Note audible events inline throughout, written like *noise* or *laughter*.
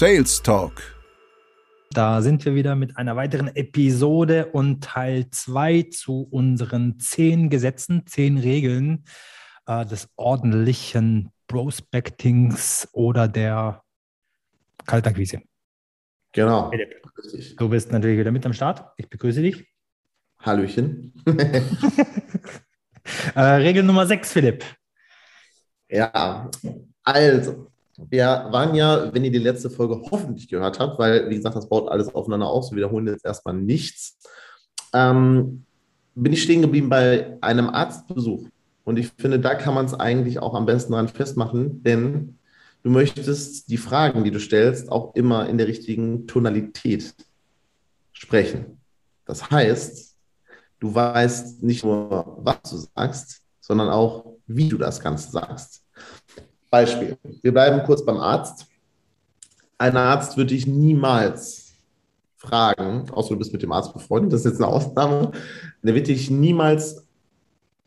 Sales Talk. Da sind wir wieder mit einer weiteren Episode und Teil 2 zu unseren zehn Gesetzen, zehn Regeln äh, des ordentlichen Prospectings oder der Kaltakquise. Genau. Du bist natürlich wieder mit am Start. Ich begrüße dich. Hallöchen. *laughs* äh, Regel Nummer 6, Philipp. Ja, also, wir waren ja, wenn ihr die letzte Folge hoffentlich gehört habt, weil, wie gesagt, das baut alles aufeinander auf, wir wiederholen jetzt erstmal nichts, ähm, bin ich stehen geblieben bei einem Arztbesuch. Und ich finde, da kann man es eigentlich auch am besten dran festmachen, denn du möchtest die Fragen, die du stellst, auch immer in der richtigen Tonalität sprechen. Das heißt, du weißt nicht nur, was du sagst, sondern auch, wie du das Ganze sagst. Beispiel. Wir bleiben kurz beim Arzt. Ein Arzt würde dich niemals fragen, außer du bist mit dem Arzt befreundet, das ist jetzt eine Ausnahme, der wird dich niemals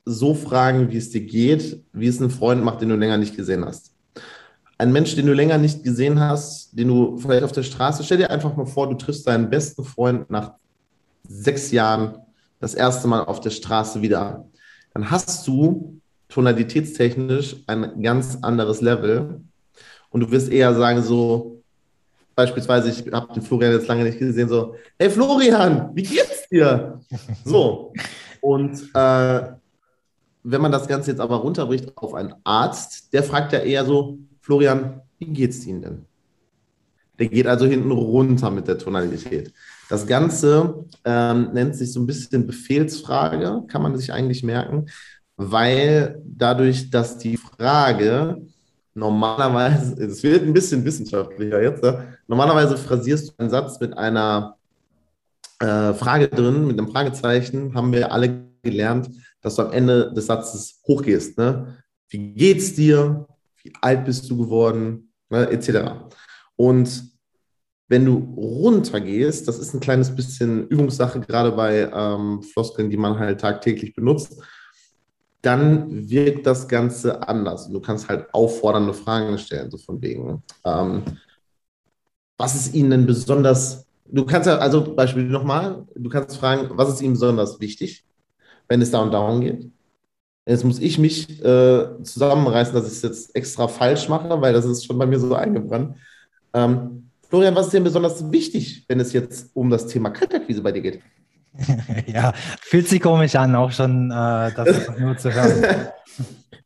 so fragen, wie es dir geht, wie es ein Freund macht, den du länger nicht gesehen hast. Ein Mensch, den du länger nicht gesehen hast, den du vielleicht auf der Straße, stell dir einfach mal vor, du triffst deinen besten Freund nach sechs Jahren das erste Mal auf der Straße wieder. Dann hast du tonalitätstechnisch ein ganz anderes Level. Und du wirst eher sagen, so, beispielsweise, ich habe den Florian jetzt lange nicht gesehen, so, hey Florian, wie geht's dir? *laughs* So. Und äh, wenn man das Ganze jetzt aber runterbricht auf einen Arzt, der fragt ja eher so, Florian, wie geht's Ihnen denn? Der geht also hinten runter mit der Tonalität. Das Ganze ähm, nennt sich so ein bisschen Befehlsfrage, kann man sich eigentlich merken weil dadurch, dass die Frage normalerweise, es wird ein bisschen wissenschaftlicher jetzt, ne? normalerweise phrasierst du einen Satz mit einer äh, Frage drin, mit einem Fragezeichen, haben wir alle gelernt, dass du am Ende des Satzes hochgehst. Ne? Wie geht's dir? Wie alt bist du geworden? Ne? Etc. Und wenn du runtergehst, das ist ein kleines bisschen Übungssache, gerade bei ähm, Floskeln, die man halt tagtäglich benutzt, dann wirkt das Ganze anders. Du kannst halt auffordernde Fragen stellen, so von wegen. Ähm, was ist Ihnen denn besonders, du kannst ja, also Beispiel nochmal, du kannst fragen, was ist Ihnen besonders wichtig, wenn es da und darum geht. Jetzt muss ich mich äh, zusammenreißen, dass ich es jetzt extra falsch mache, weil das ist schon bei mir so eingebrannt. Ähm, Florian, was ist denn besonders wichtig, wenn es jetzt um das Thema Kaltakquise bei dir geht? *laughs* ja, fühlt sich komisch an, auch schon äh, das nur zu hören. *laughs*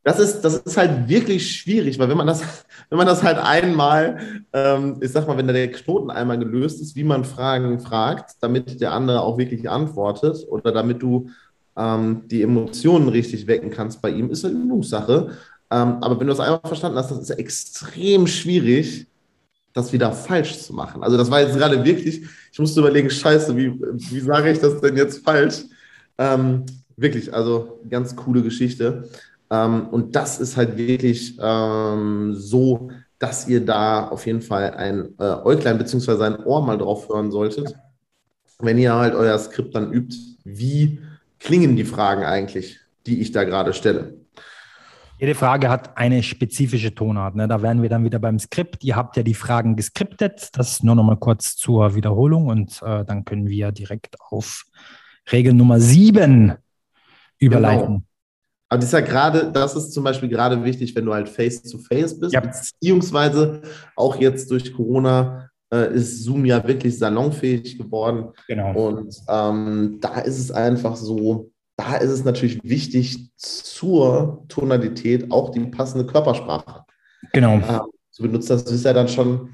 Das ist, das ist halt wirklich schwierig, weil wenn man das, wenn man das halt einmal, ähm, ich sag mal, wenn der Knoten einmal gelöst ist, wie man Fragen fragt, damit der andere auch wirklich antwortet oder damit du ähm, die Emotionen richtig wecken kannst bei ihm, ist eine Übungssache. Ähm, aber wenn du das einmal verstanden hast, das ist extrem schwierig, das wieder falsch zu machen. Also das war jetzt gerade wirklich, ich musste überlegen, scheiße, wie, wie sage ich das denn jetzt falsch? Ähm, wirklich, also ganz coole Geschichte. Ähm, und das ist halt wirklich ähm, so, dass ihr da auf jeden Fall ein äh, Äuglein bzw. ein Ohr mal drauf hören solltet, wenn ihr halt euer Skript dann übt, wie klingen die Fragen eigentlich, die ich da gerade stelle. Jede Frage hat eine spezifische Tonart. Ne? Da wären wir dann wieder beim Skript. Ihr habt ja die Fragen geskriptet. Das nur noch mal kurz zur Wiederholung und äh, dann können wir direkt auf Regel Nummer sieben überleiten. Genau. Aber das ist ja gerade, das ist zum Beispiel gerade wichtig, wenn du halt face-to-face -face bist, ja. beziehungsweise auch jetzt durch Corona äh, ist Zoom ja wirklich salonfähig geworden. Genau. Und ähm, da ist es einfach so, da ist es natürlich wichtig, zur Tonalität auch die passende Körpersprache genau. äh, zu benutzen. Das ist ja dann schon,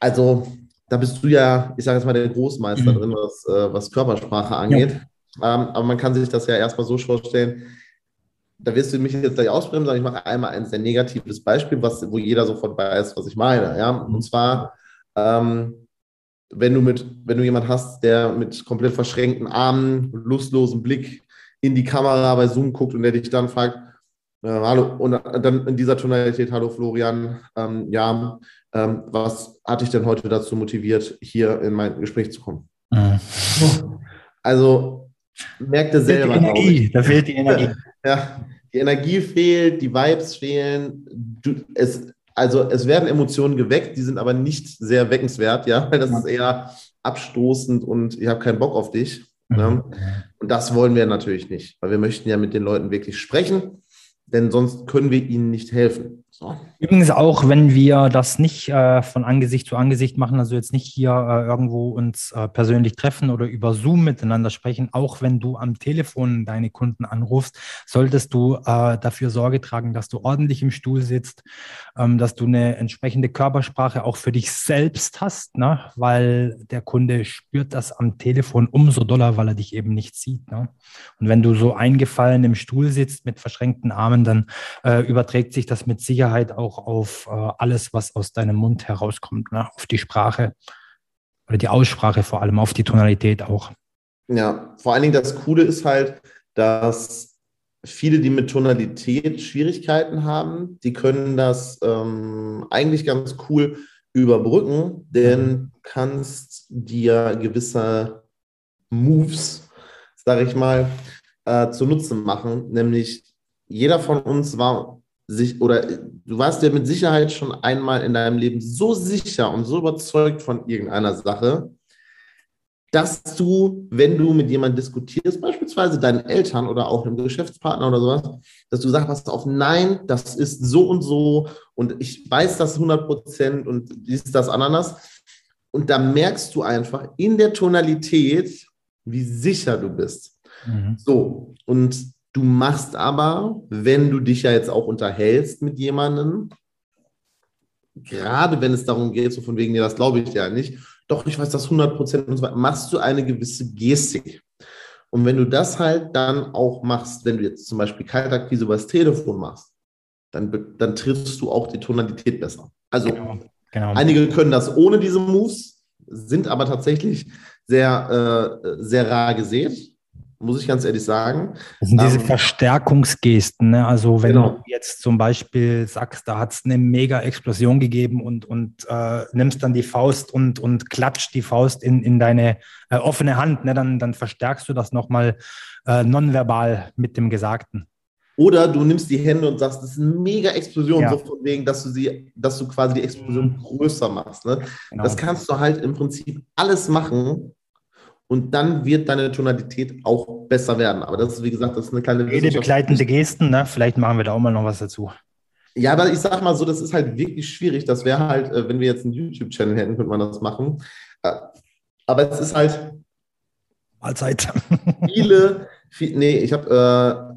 also da bist du ja, ich sage jetzt mal, der Großmeister mhm. drin, was, äh, was Körpersprache angeht. Ja. Ähm, aber man kann sich das ja erstmal so vorstellen, da wirst du mich jetzt gleich ausbremsen, sondern ich mache einmal ein sehr negatives Beispiel, was, wo jeder sofort weiß, was ich meine. Ja? Und zwar, ähm, wenn du mit, wenn du jemand hast, der mit komplett verschränkten Armen, lustlosem Blick in die Kamera bei Zoom guckt und der dich dann fragt, äh, hallo, und dann in dieser Tonalität, hallo Florian, ähm, ja, ähm, was hat dich denn heute dazu motiviert, hier in mein Gespräch zu kommen? Mhm. Also merkte selber. Die Energie, da fehlt die Energie. Ja, die Energie fehlt, die Vibes fehlen. Du, es, also es werden Emotionen geweckt, die sind aber nicht sehr weckenswert, ja, weil das ist eher abstoßend und ich habe keinen Bock auf dich. Ne? Mhm. Und das wollen wir natürlich nicht, weil wir möchten ja mit den Leuten wirklich sprechen, denn sonst können wir ihnen nicht helfen. So. Übrigens auch, wenn wir das nicht äh, von Angesicht zu Angesicht machen, also jetzt nicht hier äh, irgendwo uns äh, persönlich treffen oder über Zoom miteinander sprechen, auch wenn du am Telefon deine Kunden anrufst, solltest du äh, dafür Sorge tragen, dass du ordentlich im Stuhl sitzt, ähm, dass du eine entsprechende Körpersprache auch für dich selbst hast, ne? weil der Kunde spürt das am Telefon umso doller, weil er dich eben nicht sieht. Ne? Und wenn du so eingefallen im Stuhl sitzt mit verschränkten Armen, dann äh, überträgt sich das mit Sicherheit Sicherheit auch auf äh, alles, was aus deinem Mund herauskommt, ne? auf die Sprache oder die Aussprache vor allem, auf die Tonalität auch. Ja, vor allen Dingen das Coole ist halt, dass viele, die mit Tonalität Schwierigkeiten haben, die können das ähm, eigentlich ganz cool überbrücken, denn mhm. du kannst dir gewisse Moves, sage ich mal, äh, zunutze machen. Nämlich jeder von uns war sich oder du warst ja mit Sicherheit schon einmal in deinem Leben so sicher und so überzeugt von irgendeiner Sache, dass du, wenn du mit jemandem diskutierst, beispielsweise deinen Eltern oder auch einem Geschäftspartner oder sowas, dass du sagst, pass auf, nein, das ist so und so und ich weiß das 100 Prozent und dies, das, Ananas. Und da merkst du einfach in der Tonalität, wie sicher du bist. Mhm. So, und Du machst aber, wenn du dich ja jetzt auch unterhältst mit jemandem, gerade wenn es darum geht, so von wegen, nee, das glaube ich ja nicht, doch, ich weiß das 100 Prozent und so weiter, machst du eine gewisse Gestik. Und wenn du das halt dann auch machst, wenn du jetzt zum Beispiel Kaltakquise über das Telefon machst, dann, dann triffst du auch die Tonalität besser. Also genau, genau. einige können das ohne diese Moves, sind aber tatsächlich sehr, äh, sehr rar gesät muss ich ganz ehrlich sagen. Das sind diese ähm, Verstärkungsgesten. Ne? Also wenn genau. du jetzt zum Beispiel sagst, da hat es eine mega Explosion gegeben und, und äh, nimmst dann die Faust und, und klatscht die Faust in, in deine äh, offene Hand, ne? dann, dann verstärkst du das nochmal äh, nonverbal mit dem Gesagten. Oder du nimmst die Hände und sagst, das ist eine mega Explosion, ja. so von wegen, dass du sie, dass du quasi die Explosion mhm. größer machst. Ne? Genau. Das kannst du halt im Prinzip alles machen, und dann wird deine Tonalität auch besser werden. Aber das ist, wie gesagt, das ist eine kleine Rede begleitende Gesten, ne? Vielleicht machen wir da auch mal noch was dazu. Ja, aber ich sag mal so, das ist halt wirklich schwierig. Das wäre halt, äh, wenn wir jetzt einen YouTube-Channel hätten, könnte man das machen. Äh, aber es ist halt. Mahlzeit. Viele, viel, nee, ich habe,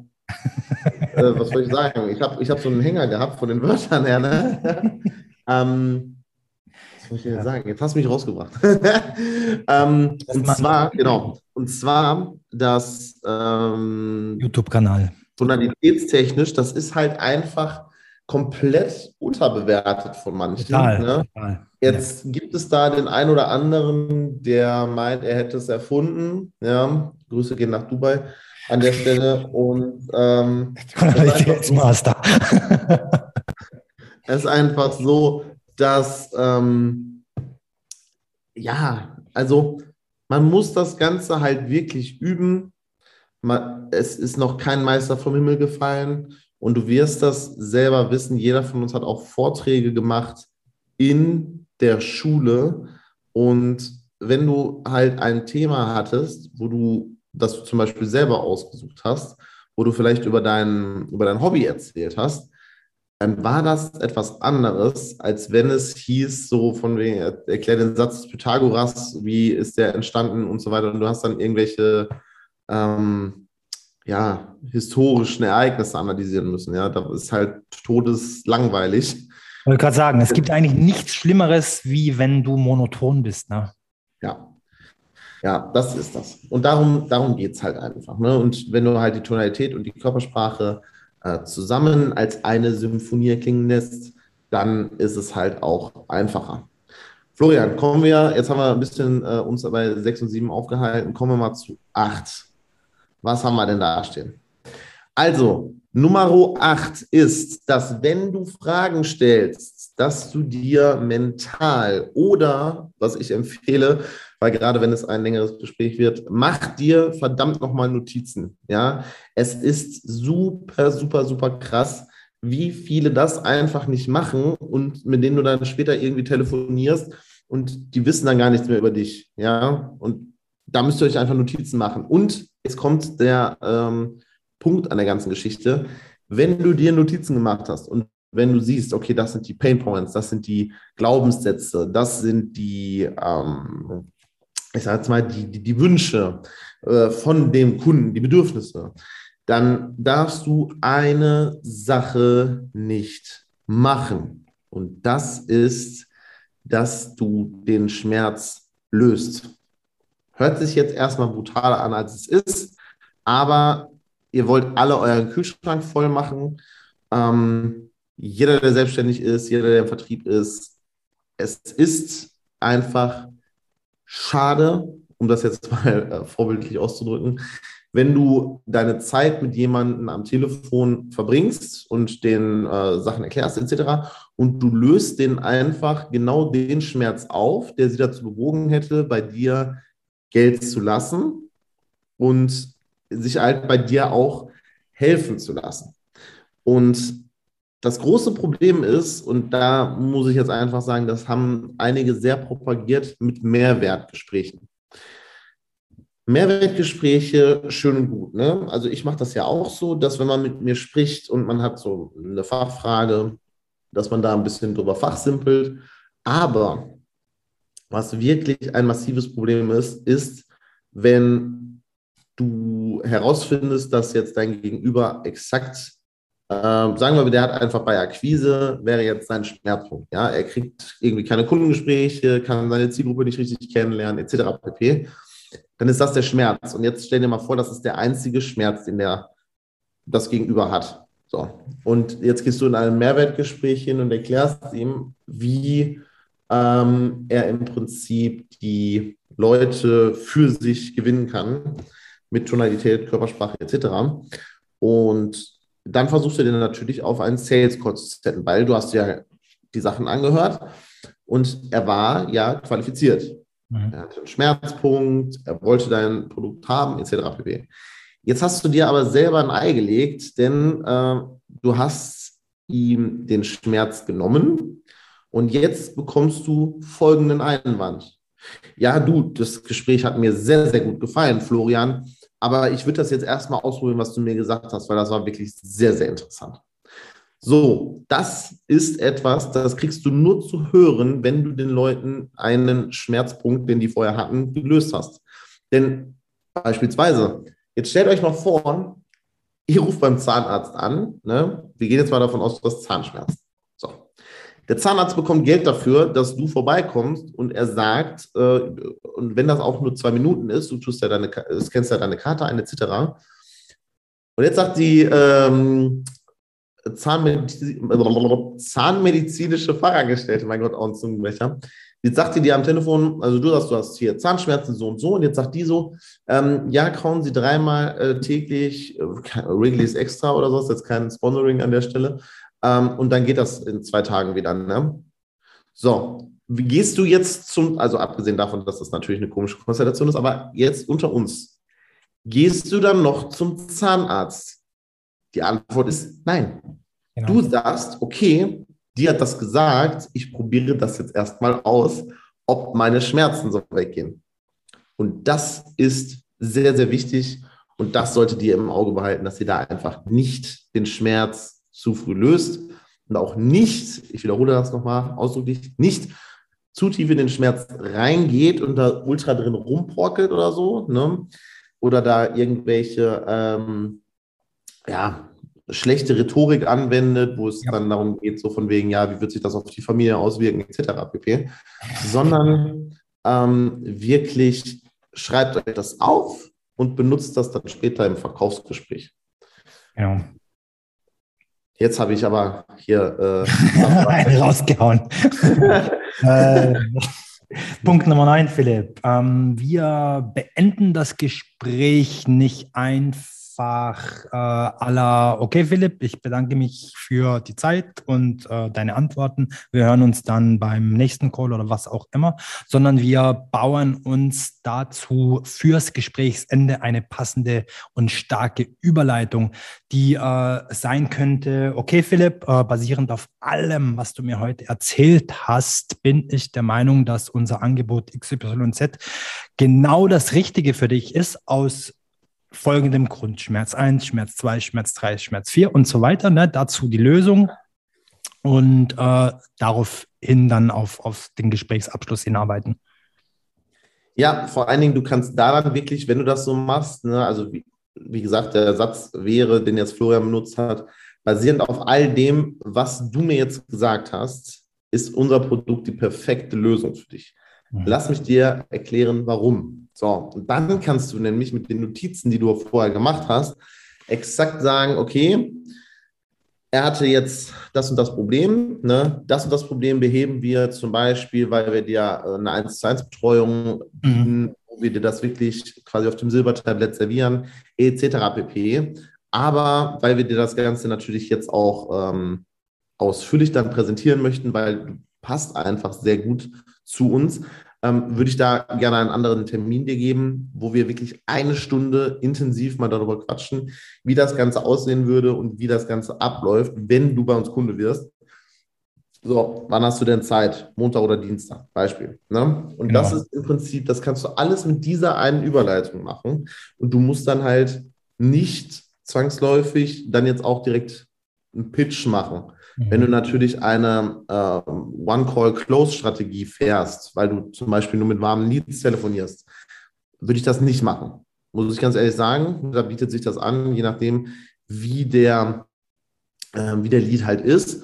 äh, äh, was soll ich sagen? Ich habe ich hab so einen Hänger gehabt von den Wörtern her, ne? *laughs* ähm, soll ich dir sagen? Jetzt hast du mich rausgebracht. *laughs* ähm, und zwar, genau, und zwar das ähm, YouTube-Kanal. Tonalitätstechnisch, das ist halt einfach komplett unterbewertet von manchen. Total, ne? total. Jetzt ja. gibt es da den einen oder anderen, der meint, er hätte es erfunden. Ja, Grüße gehen nach Dubai an der Stelle. Und ähm, *laughs* Tonalitätsmaster. *laughs* es ist einfach so, dass, ähm, ja, also man muss das Ganze halt wirklich üben. Man, es ist noch kein Meister vom Himmel gefallen und du wirst das selber wissen. Jeder von uns hat auch Vorträge gemacht in der Schule und wenn du halt ein Thema hattest, wo du das zum Beispiel selber ausgesucht hast, wo du vielleicht über dein, über dein Hobby erzählt hast, dann war das etwas anderes, als wenn es hieß, so von wegen, erklär den Satz des Pythagoras, wie ist der entstanden und so weiter. Und du hast dann irgendwelche ähm, ja, historischen Ereignisse analysieren müssen. Ja, da ist halt todeslangweilig. Ich wollte gerade sagen, es gibt eigentlich nichts Schlimmeres, wie wenn du monoton bist. Ne? Ja. Ja, das ist das. Und darum, darum geht es halt einfach. Ne? Und wenn du halt die Tonalität und die Körpersprache äh, zusammen als eine Symphonie klingen lässt, dann ist es halt auch einfacher. Florian, kommen wir, jetzt haben wir ein bisschen äh, uns bei 6 und 7 aufgehalten, kommen wir mal zu 8. Was haben wir denn da stehen? Also, Nummer 8 ist, dass wenn du Fragen stellst, dass du dir mental oder, was ich empfehle, weil gerade wenn es ein längeres Gespräch wird, mach dir verdammt nochmal Notizen. Ja, es ist super, super, super krass, wie viele das einfach nicht machen und mit denen du dann später irgendwie telefonierst und die wissen dann gar nichts mehr über dich. Ja, und da müsst ihr euch einfach Notizen machen. Und jetzt kommt der ähm, Punkt an der ganzen Geschichte. Wenn du dir Notizen gemacht hast und wenn du siehst, okay, das sind die Pain Points, das sind die Glaubenssätze, das sind die, ähm, ich sage jetzt mal, die, die, die Wünsche äh, von dem Kunden, die Bedürfnisse, dann darfst du eine Sache nicht machen. Und das ist, dass du den Schmerz löst. Hört sich jetzt erstmal brutaler an, als es ist, aber ihr wollt alle euren Kühlschrank voll machen. Ähm, jeder, der selbstständig ist, jeder, der im Vertrieb ist, es ist einfach schade, um das jetzt *laughs* mal äh, vorbildlich auszudrücken, wenn du deine Zeit mit jemandem am Telefon verbringst und den äh, Sachen erklärst etc. und du löst den einfach genau den Schmerz auf, der sie dazu bewogen hätte, bei dir Geld zu lassen und sich halt bei dir auch helfen zu lassen. Und das große Problem ist, und da muss ich jetzt einfach sagen, das haben einige sehr propagiert mit Mehrwertgesprächen. Mehrwertgespräche, schön und gut. Ne? Also ich mache das ja auch so, dass wenn man mit mir spricht und man hat so eine Fachfrage, dass man da ein bisschen drüber fachsimpelt. Aber was wirklich ein massives Problem ist, ist, wenn du herausfindest, dass jetzt dein Gegenüber exakt ähm, sagen wir, der hat einfach bei Akquise, wäre jetzt sein Schmerzpunkt. Ja? Er kriegt irgendwie keine Kundengespräche, kann seine Zielgruppe nicht richtig kennenlernen, etc. pp. Dann ist das der Schmerz. Und jetzt stell dir mal vor, das ist der einzige Schmerz, den der das Gegenüber hat. So. Und jetzt gehst du in ein Mehrwertgespräch hin und erklärst ihm, wie ähm, er im Prinzip die Leute für sich gewinnen kann mit Tonalität, Körpersprache etc. Und dann versuchst du den natürlich auf einen Sales Call zu setzen, weil du hast ja die Sachen angehört und er war ja qualifiziert. Mhm. Er hatte einen Schmerzpunkt, er wollte dein Produkt haben, etc. pp. Jetzt hast du dir aber selber ein Ei gelegt, denn äh, du hast ihm den Schmerz genommen und jetzt bekommst du folgenden Einwand. Ja, du, das Gespräch hat mir sehr, sehr gut gefallen, Florian. Aber ich würde das jetzt erstmal ausprobieren, was du mir gesagt hast, weil das war wirklich sehr, sehr interessant. So, das ist etwas, das kriegst du nur zu hören, wenn du den Leuten einen Schmerzpunkt, den die vorher hatten, gelöst hast. Denn beispielsweise, jetzt stellt euch mal vor, ihr ruft beim Zahnarzt an. Ne? Wir gehen jetzt mal davon aus, du hast Zahnschmerzen. Der Zahnarzt bekommt Geld dafür, dass du vorbeikommst und er sagt, äh, und wenn das auch nur zwei Minuten ist, du tust ja deine, scannst ja deine Karte ein, etc. Und jetzt sagt die ähm, Zahnmediz zahnmedizinische Fachangestellte, mein Gott, auch ein Zungenbrecher, Jetzt sagt die dir am Telefon, also du sagst, du hast hier Zahnschmerzen so und so, und jetzt sagt die so, ähm, ja, kauen Sie dreimal äh, täglich, äh, Wrigley's Extra oder so, ist jetzt kein Sponsoring an der Stelle, ähm, und dann geht das in zwei Tagen wieder. Ne? So, wie gehst du jetzt zum, also abgesehen davon, dass das natürlich eine komische Konstellation ist, aber jetzt unter uns, gehst du dann noch zum Zahnarzt? Die Antwort ist nein. Genau. Du sagst, okay, die hat das gesagt, ich probiere das jetzt erstmal aus, ob meine Schmerzen so weggehen. Und das ist sehr, sehr wichtig und das solltet ihr im Auge behalten, dass ihr da einfach nicht den Schmerz zu früh löst und auch nicht, ich wiederhole das nochmal ausdrücklich, nicht zu tief in den Schmerz reingeht und da ultra drin rumporkelt oder so, ne? oder da irgendwelche ähm, ja, schlechte Rhetorik anwendet, wo es ja. dann darum geht, so von wegen, ja, wie wird sich das auf die Familie auswirken, etc. pp. Sondern ähm, wirklich schreibt euch das auf und benutzt das dann später im Verkaufsgespräch. Ja. Jetzt habe ich aber hier äh, *laughs* rausgehauen. *laughs* äh, Punkt Nummer 9, Philipp. Ähm, wir beenden das Gespräch nicht einfach einfach äh, aller, okay Philipp, ich bedanke mich für die Zeit und äh, deine Antworten. Wir hören uns dann beim nächsten Call oder was auch immer, sondern wir bauen uns dazu fürs Gesprächsende eine passende und starke Überleitung, die äh, sein könnte, okay Philipp, äh, basierend auf allem, was du mir heute erzählt hast, bin ich der Meinung, dass unser Angebot XYZ genau das Richtige für dich ist aus folgendem Grund. Schmerz 1, Schmerz 2, Schmerz 3, Schmerz 4 und so weiter. Ne? Dazu die Lösung und äh, daraufhin dann auf, auf den Gesprächsabschluss hinarbeiten. Ja, vor allen Dingen, du kannst daran wirklich, wenn du das so machst, ne, also wie, wie gesagt, der Satz wäre, den jetzt Florian benutzt hat, basierend auf all dem, was du mir jetzt gesagt hast, ist unser Produkt die perfekte Lösung für dich. Mhm. Lass mich dir erklären, warum. So, und dann kannst du nämlich mit den Notizen, die du vorher gemacht hast, exakt sagen, okay, er hatte jetzt das und das Problem, ne? das und das Problem beheben wir zum Beispiel, weil wir dir äh, eine 1 zu 1 Betreuung mhm. wo wir dir das wirklich quasi auf dem Silbertablett servieren, etc. pp. Aber weil wir dir das Ganze natürlich jetzt auch ähm, ausführlich dann präsentieren möchten, weil du passt einfach sehr gut zu uns, ähm, würde ich da gerne einen anderen Termin dir geben, wo wir wirklich eine Stunde intensiv mal darüber quatschen, wie das Ganze aussehen würde und wie das Ganze abläuft, wenn du bei uns Kunde wirst. So, wann hast du denn Zeit? Montag oder Dienstag, Beispiel. Ne? Und genau. das ist im Prinzip, das kannst du alles mit dieser einen Überleitung machen. Und du musst dann halt nicht zwangsläufig dann jetzt auch direkt einen Pitch machen. Wenn du mhm. natürlich eine äh, One-Call-Close-Strategie fährst, weil du zum Beispiel nur mit warmen Leads telefonierst, würde ich das nicht machen. Muss ich ganz ehrlich sagen, da bietet sich das an, je nachdem, wie der, äh, wie der Lead halt ist,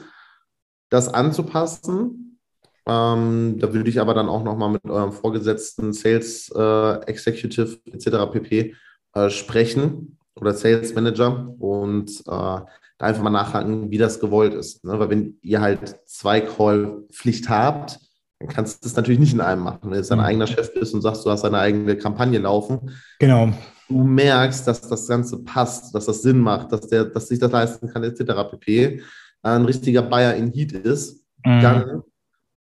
das anzupassen. Ähm, da würde ich aber dann auch nochmal mit eurem Vorgesetzten, Sales äh, Executive etc. pp. Äh, sprechen oder Sales Manager und äh, da einfach mal nachhaken, wie das gewollt ist. Ne? Weil wenn ihr halt zwei Call-Pflicht habt, dann kannst du das natürlich nicht in einem machen. Wenn du jetzt dein mhm. eigener Chef bist und sagst, du hast deine eigene Kampagne laufen, genau. du merkst, dass das Ganze passt, dass das Sinn macht, dass der, dass sich das leisten kann, etc. pp. Ein richtiger Buyer in Heat ist, mhm. dann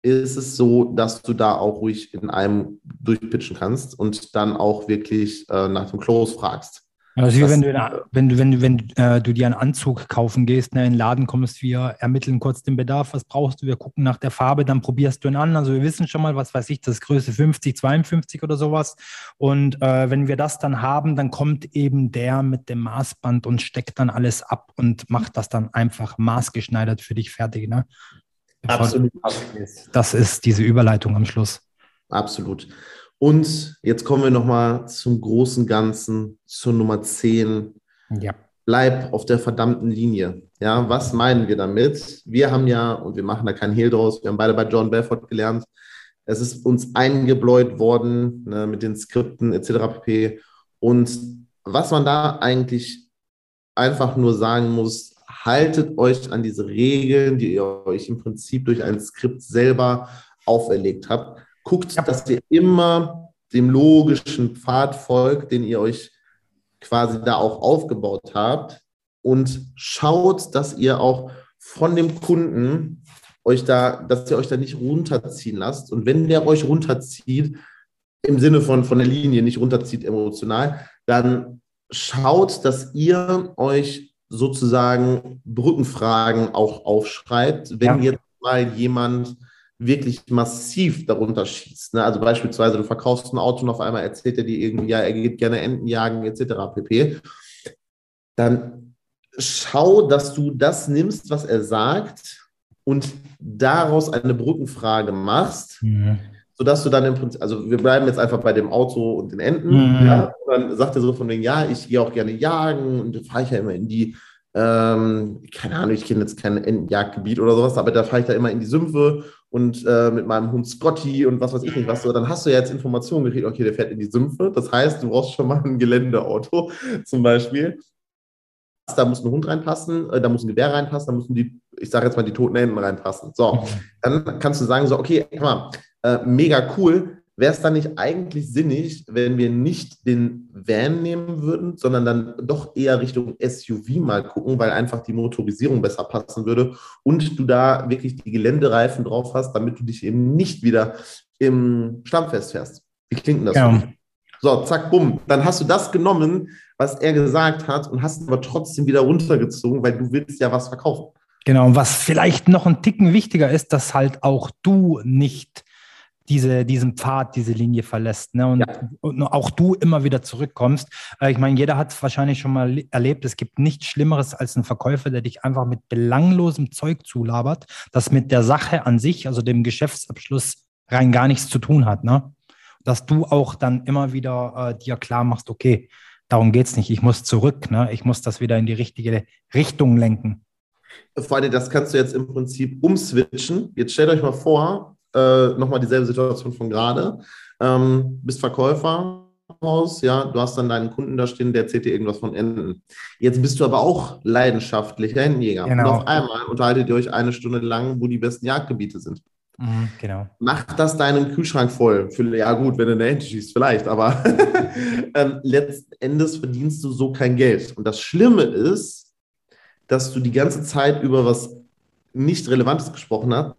ist es so, dass du da auch ruhig in einem durchpitchen kannst und dann auch wirklich äh, nach dem Close fragst. Also wie wenn du, wenn du, wenn du, wenn äh, du dir einen Anzug kaufen gehst, ne, in den Laden kommst, wir ermitteln kurz den Bedarf, was brauchst du, wir gucken nach der Farbe, dann probierst du ihn an. Also wir wissen schon mal, was weiß ich, das ist Größe 50, 52 oder sowas. Und äh, wenn wir das dann haben, dann kommt eben der mit dem Maßband und steckt dann alles ab und macht das dann einfach maßgeschneidert für dich fertig. Ne? Absolut. Das ist diese Überleitung am Schluss. Absolut. Und jetzt kommen wir nochmal zum großen Ganzen, zur Nummer 10. Ja. Bleib auf der verdammten Linie. Ja, was meinen wir damit? Wir haben ja, und wir machen da keinen Hehl draus, wir haben beide bei John Belfort gelernt, es ist uns eingebläut worden ne, mit den Skripten etc. pp. Und was man da eigentlich einfach nur sagen muss, haltet euch an diese Regeln, die ihr euch im Prinzip durch ein Skript selber auferlegt habt. Guckt, ja. dass ihr immer dem logischen Pfad folgt, den ihr euch quasi da auch aufgebaut habt und schaut, dass ihr auch von dem Kunden euch da, dass ihr euch da nicht runterziehen lasst. Und wenn der euch runterzieht, im Sinne von, von der Linie nicht runterzieht emotional, dann schaut, dass ihr euch sozusagen Brückenfragen auch aufschreibt, wenn ja. jetzt mal jemand wirklich massiv darunter schießt. Ne? Also beispielsweise, du verkaufst ein Auto und auf einmal erzählt er dir irgendwie, ja, er geht gerne Enten jagen, etc. pp. Dann schau, dass du das nimmst, was er sagt und daraus eine Brückenfrage machst, mhm. sodass du dann im Prinzip, also wir bleiben jetzt einfach bei dem Auto und den Enten. Mhm. Ja? dann sagt er so von wegen, ja, ich gehe auch gerne jagen und da fahre ich ja immer in die ähm, keine Ahnung, ich kenne jetzt kein Entenjagdgebiet oder sowas, aber da fahre ich da immer in die Sümpfe und äh, mit meinem Hund Scotty und was weiß ich nicht was. So, dann hast du ja jetzt Informationen gekriegt, okay, der fährt in die Sümpfe. Das heißt, du brauchst schon mal ein Geländeauto *laughs* zum Beispiel. Da muss ein Hund reinpassen, äh, da muss ein Gewehr reinpassen, da müssen die, ich sage jetzt mal, die toten Enten reinpassen. So, dann kannst du sagen, so, okay, mal, äh, mega cool, wäre es dann nicht eigentlich sinnig, wenn wir nicht den Van nehmen würden, sondern dann doch eher Richtung SUV mal gucken, weil einfach die Motorisierung besser passen würde und du da wirklich die Geländereifen drauf hast, damit du dich eben nicht wieder im Schlamm festfährst. Wie klingt denn das? Ja. So, zack, bumm. Dann hast du das genommen, was er gesagt hat und hast aber trotzdem wieder runtergezogen, weil du willst ja was verkaufen. Genau, und was vielleicht noch ein Ticken wichtiger ist, dass halt auch du nicht diese, diesen Pfad, diese Linie verlässt. Ne? Und, ja. und auch du immer wieder zurückkommst. Äh, ich meine, jeder hat es wahrscheinlich schon mal erlebt. Es gibt nichts Schlimmeres als einen Verkäufer, der dich einfach mit belanglosem Zeug zulabert, das mit der Sache an sich, also dem Geschäftsabschluss, rein gar nichts zu tun hat. Ne? Dass du auch dann immer wieder äh, dir klar machst, okay, darum geht es nicht. Ich muss zurück. Ne? Ich muss das wieder in die richtige Richtung lenken. Vor allem, das kannst du jetzt im Prinzip umswitchen. Jetzt stellt euch mal vor, äh, nochmal dieselbe Situation von gerade. Ähm, bist Verkäufer aus, ja, du hast dann deinen Kunden da stehen, der erzählt dir irgendwas von Enten. Jetzt bist du aber auch leidenschaftlicher Entenjäger. Genau. Und auf einmal unterhaltet ihr euch eine Stunde lang, wo die besten Jagdgebiete sind. Mhm, genau. Mach das deinen Kühlschrank voll. Für, ja, gut, wenn du eine Ente schießt, vielleicht, aber *laughs* ähm, letzten Endes verdienst du so kein Geld. Und das Schlimme ist, dass du die ganze Zeit über was nicht Relevantes gesprochen hast,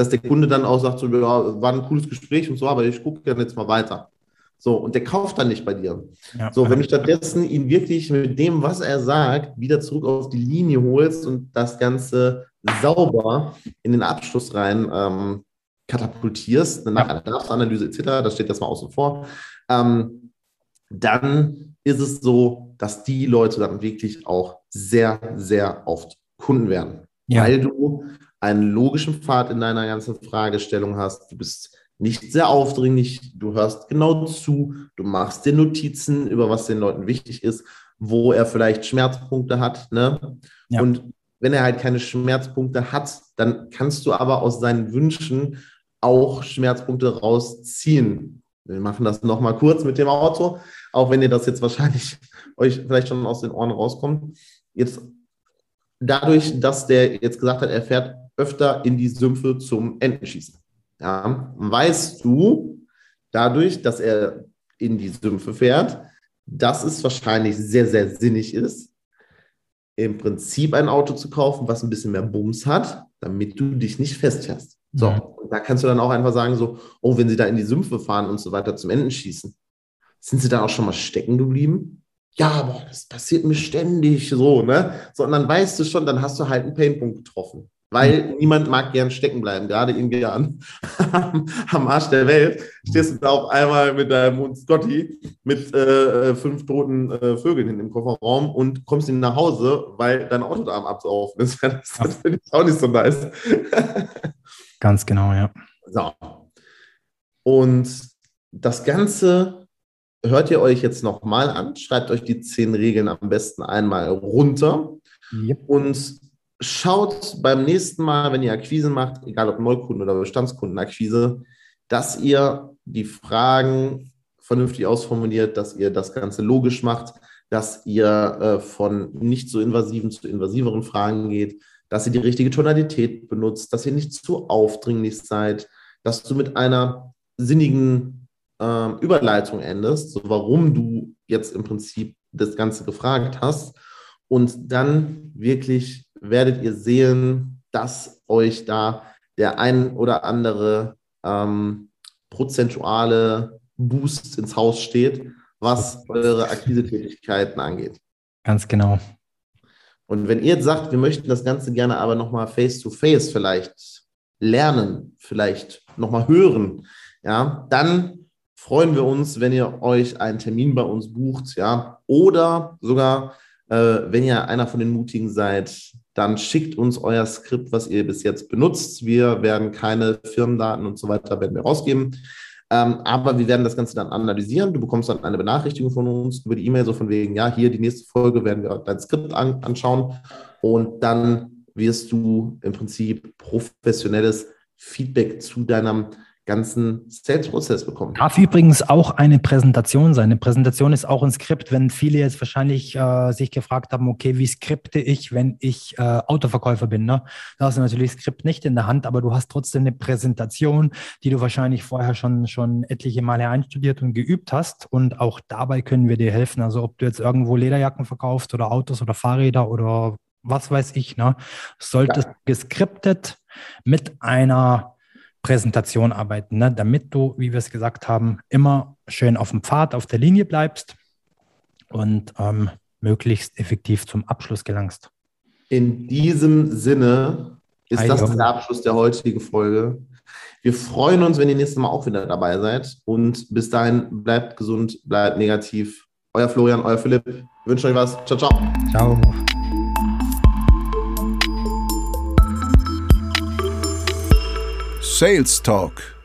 dass der Kunde dann auch sagt, so, ja, war ein cooles Gespräch und so, aber ich gucke dann jetzt mal weiter. So, und der kauft dann nicht bei dir. Ja. So, wenn du stattdessen ihn wirklich mit dem, was er sagt, wieder zurück auf die Linie holst und das Ganze sauber in den Abschluss rein ähm, katapultierst, nach einer Bedarfsanalyse etc., das steht jetzt mal außen vor, ähm, dann ist es so, dass die Leute dann wirklich auch sehr, sehr oft Kunden werden. Ja. Weil du einen logischen Pfad in deiner ganzen Fragestellung hast. Du bist nicht sehr aufdringlich, du hörst genau zu, du machst dir Notizen über was den Leuten wichtig ist, wo er vielleicht Schmerzpunkte hat. Ne? Ja. Und wenn er halt keine Schmerzpunkte hat, dann kannst du aber aus seinen Wünschen auch Schmerzpunkte rausziehen. Wir machen das nochmal kurz mit dem Auto, auch wenn ihr das jetzt wahrscheinlich *laughs* euch vielleicht schon aus den Ohren rauskommt. Jetzt dadurch, dass der jetzt gesagt hat, er fährt öfter in die Sümpfe zum Entenschießen. Ja, weißt du, dadurch, dass er in die Sümpfe fährt, dass es wahrscheinlich sehr, sehr sinnig ist, im Prinzip ein Auto zu kaufen, was ein bisschen mehr Bums hat, damit du dich nicht festfährst. So, mhm. da kannst du dann auch einfach sagen, so, oh, wenn sie da in die Sümpfe fahren und so weiter zum Entenschießen, sind sie da auch schon mal stecken geblieben? ja, aber das passiert mir ständig so, ne? Sondern weißt du schon, dann hast du halt einen Painpunkt getroffen. Weil mhm. niemand mag gern stecken bleiben, gerade irgendwie an, *laughs* am Arsch der Welt. Stehst du da auf einmal mit deinem Hund Scotty mit äh, fünf toten äh, Vögeln in dem Kofferraum und kommst ihn nach Hause, weil dein Auto da am Absaufen ist. Das, das finde ich auch nicht so nice. Ganz genau, ja. So. Und das Ganze hört ihr euch jetzt nochmal an, schreibt euch die zehn Regeln am besten einmal runter yep. und schaut beim nächsten Mal, wenn ihr Akquise macht, egal ob Neukunden oder Bestandskundenakquise, dass ihr die Fragen vernünftig ausformuliert, dass ihr das Ganze logisch macht, dass ihr äh, von nicht so invasiven zu invasiveren Fragen geht, dass ihr die richtige Tonalität benutzt, dass ihr nicht zu aufdringlich seid, dass du mit einer sinnigen äh, Überleitung endest, so warum du jetzt im Prinzip das Ganze gefragt hast. Und dann wirklich werdet ihr sehen, dass euch da der ein oder andere ähm, prozentuale Boost ins Haus steht, was eure Akquise-Tätigkeiten angeht. Ganz genau. Und wenn ihr jetzt sagt, wir möchten das Ganze gerne aber nochmal face-to-face vielleicht lernen, vielleicht nochmal hören, ja, dann freuen wir uns, wenn ihr euch einen Termin bei uns bucht, ja, oder sogar, äh, wenn ihr einer von den Mutigen seid, dann schickt uns euer Skript, was ihr bis jetzt benutzt. Wir werden keine Firmendaten und so weiter werden wir rausgeben. Ähm, aber wir werden das Ganze dann analysieren. Du bekommst dann eine Benachrichtigung von uns über die E-Mail, so von wegen, ja, hier die nächste Folge werden wir dein Skript an, anschauen und dann wirst du im Prinzip professionelles Feedback zu deinem ganzen Sales-Prozess bekommen. Darf übrigens auch eine Präsentation sein. Eine Präsentation ist auch ein Skript, wenn viele jetzt wahrscheinlich äh, sich gefragt haben, okay, wie skripte ich, wenn ich äh, Autoverkäufer bin? Ne? Da hast du natürlich Skript nicht in der Hand, aber du hast trotzdem eine Präsentation, die du wahrscheinlich vorher schon, schon etliche Male einstudiert und geübt hast. Und auch dabei können wir dir helfen. Also ob du jetzt irgendwo Lederjacken verkaufst oder Autos oder Fahrräder oder was weiß ich, ne? solltest ja. geskriptet mit einer Präsentation arbeiten, ne? damit du, wie wir es gesagt haben, immer schön auf dem Pfad, auf der Linie bleibst und ähm, möglichst effektiv zum Abschluss gelangst. In diesem Sinne ist das der Abschluss der heutigen Folge. Wir freuen uns, wenn ihr nächstes Mal auch wieder dabei seid. Und bis dahin bleibt gesund, bleibt negativ. Euer Florian, euer Philipp. Ich wünsche euch was. Ciao, ciao. Ciao. Sales Talk